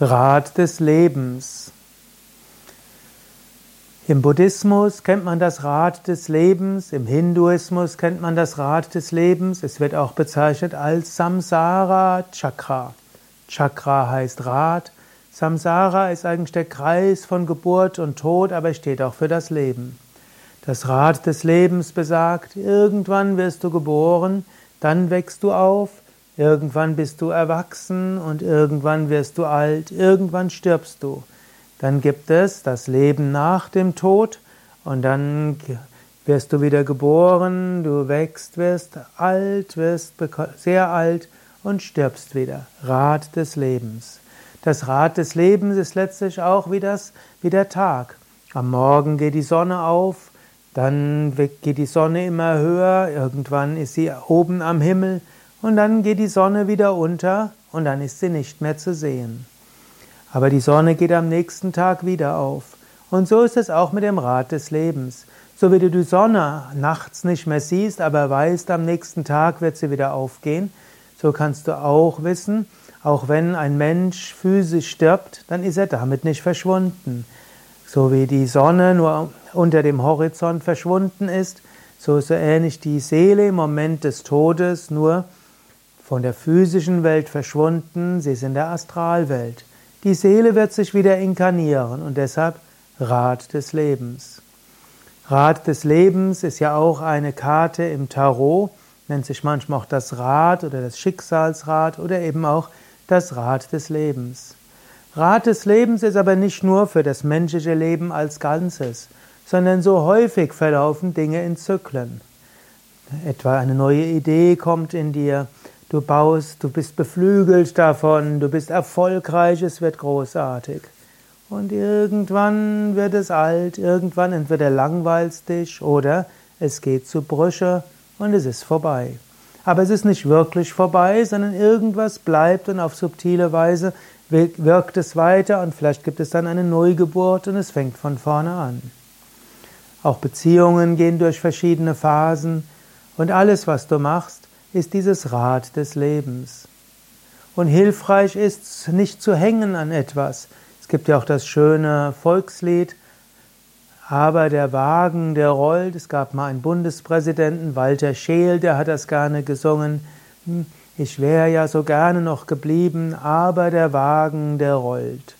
Rad des Lebens. Im Buddhismus kennt man das Rad des Lebens, im Hinduismus kennt man das Rad des Lebens. Es wird auch bezeichnet als Samsara Chakra. Chakra heißt Rad. Samsara ist eigentlich der Kreis von Geburt und Tod, aber steht auch für das Leben. Das Rad des Lebens besagt, irgendwann wirst du geboren, dann wächst du auf, Irgendwann bist du erwachsen und irgendwann wirst du alt, irgendwann stirbst du. Dann gibt es das Leben nach dem Tod und dann wirst du wieder geboren, du wächst, wirst alt, wirst sehr alt und stirbst wieder. Rad des Lebens. Das Rad des Lebens ist letztlich auch wie, das, wie der Tag. Am Morgen geht die Sonne auf, dann geht die Sonne immer höher, irgendwann ist sie oben am Himmel, und dann geht die Sonne wieder unter und dann ist sie nicht mehr zu sehen. Aber die Sonne geht am nächsten Tag wieder auf. Und so ist es auch mit dem Rad des Lebens. So wie du die Sonne nachts nicht mehr siehst, aber weißt, am nächsten Tag wird sie wieder aufgehen, so kannst du auch wissen, auch wenn ein Mensch physisch stirbt, dann ist er damit nicht verschwunden. So wie die Sonne nur unter dem Horizont verschwunden ist, so ist so ähnlich die Seele im Moment des Todes nur von der physischen Welt verschwunden, sie ist in der Astralwelt. Die Seele wird sich wieder inkarnieren und deshalb Rat des Lebens. Rat des Lebens ist ja auch eine Karte im Tarot, nennt sich manchmal auch das Rad oder das Schicksalsrad oder eben auch das Rad des Lebens. Rat des Lebens ist aber nicht nur für das menschliche Leben als Ganzes, sondern so häufig verlaufen Dinge in Zyklen. Etwa eine neue Idee kommt in dir, Du baust, du bist beflügelt davon, du bist erfolgreich, es wird großartig. Und irgendwann wird es alt, irgendwann entweder langweilst dich oder es geht zu Brüche und es ist vorbei. Aber es ist nicht wirklich vorbei, sondern irgendwas bleibt und auf subtile Weise wirkt es weiter und vielleicht gibt es dann eine Neugeburt und es fängt von vorne an. Auch Beziehungen gehen durch verschiedene Phasen und alles, was du machst, ist dieses Rad des Lebens. Und hilfreich ist nicht zu hängen an etwas. Es gibt ja auch das schöne Volkslied, aber der Wagen, der rollt. Es gab mal einen Bundespräsidenten, Walter Scheel, der hat das gerne gesungen. Hm, ich wäre ja so gerne noch geblieben, aber der Wagen, der rollt.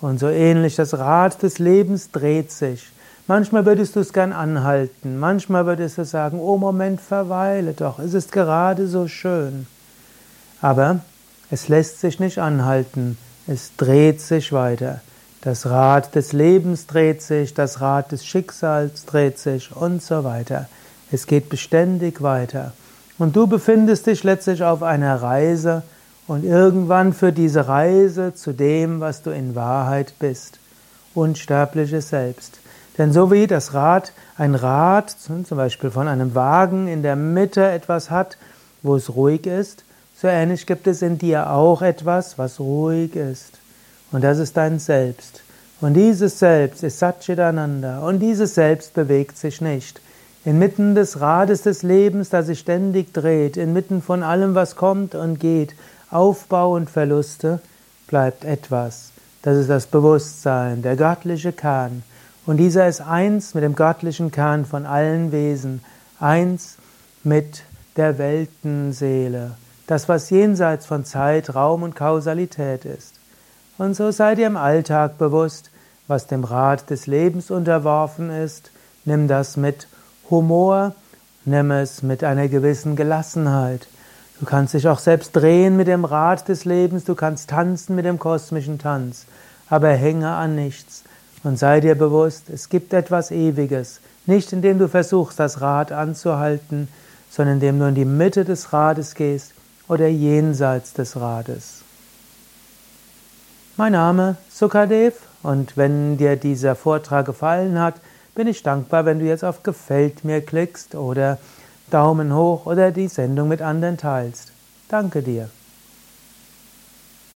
Und so ähnlich, das Rad des Lebens dreht sich. Manchmal würdest du es gern anhalten, manchmal würdest du sagen, oh Moment, verweile doch, es ist gerade so schön. Aber es lässt sich nicht anhalten, es dreht sich weiter. Das Rad des Lebens dreht sich, das Rad des Schicksals dreht sich und so weiter. Es geht beständig weiter. Und du befindest dich letztlich auf einer Reise und irgendwann für diese Reise zu dem, was du in Wahrheit bist. Unsterbliches Selbst. Denn so wie das Rad, ein Rad, zum Beispiel von einem Wagen in der Mitte etwas hat, wo es ruhig ist, so ähnlich gibt es in dir auch etwas, was ruhig ist. Und das ist dein Selbst. Und dieses Selbst ist Satchitananda. Und dieses Selbst bewegt sich nicht. Inmitten des Rades des Lebens, das sich ständig dreht, inmitten von allem, was kommt und geht, Aufbau und Verluste, bleibt etwas. Das ist das Bewusstsein, der göttliche Kern. Und dieser ist eins mit dem göttlichen Kern von allen Wesen, eins mit der Weltenseele, das, was jenseits von Zeit, Raum und Kausalität ist. Und so seid ihr im Alltag bewusst, was dem Rat des Lebens unterworfen ist. Nimm das mit Humor, nimm es mit einer gewissen Gelassenheit. Du kannst dich auch selbst drehen mit dem Rat des Lebens, du kannst tanzen mit dem kosmischen Tanz, aber hänge an nichts. Und sei dir bewusst, es gibt etwas Ewiges, nicht indem du versuchst, das Rad anzuhalten, sondern indem du in die Mitte des Rades gehst oder jenseits des Rades. Mein Name Sukadev und wenn dir dieser Vortrag gefallen hat, bin ich dankbar, wenn du jetzt auf Gefällt mir klickst oder Daumen hoch oder die Sendung mit anderen teilst. Danke dir.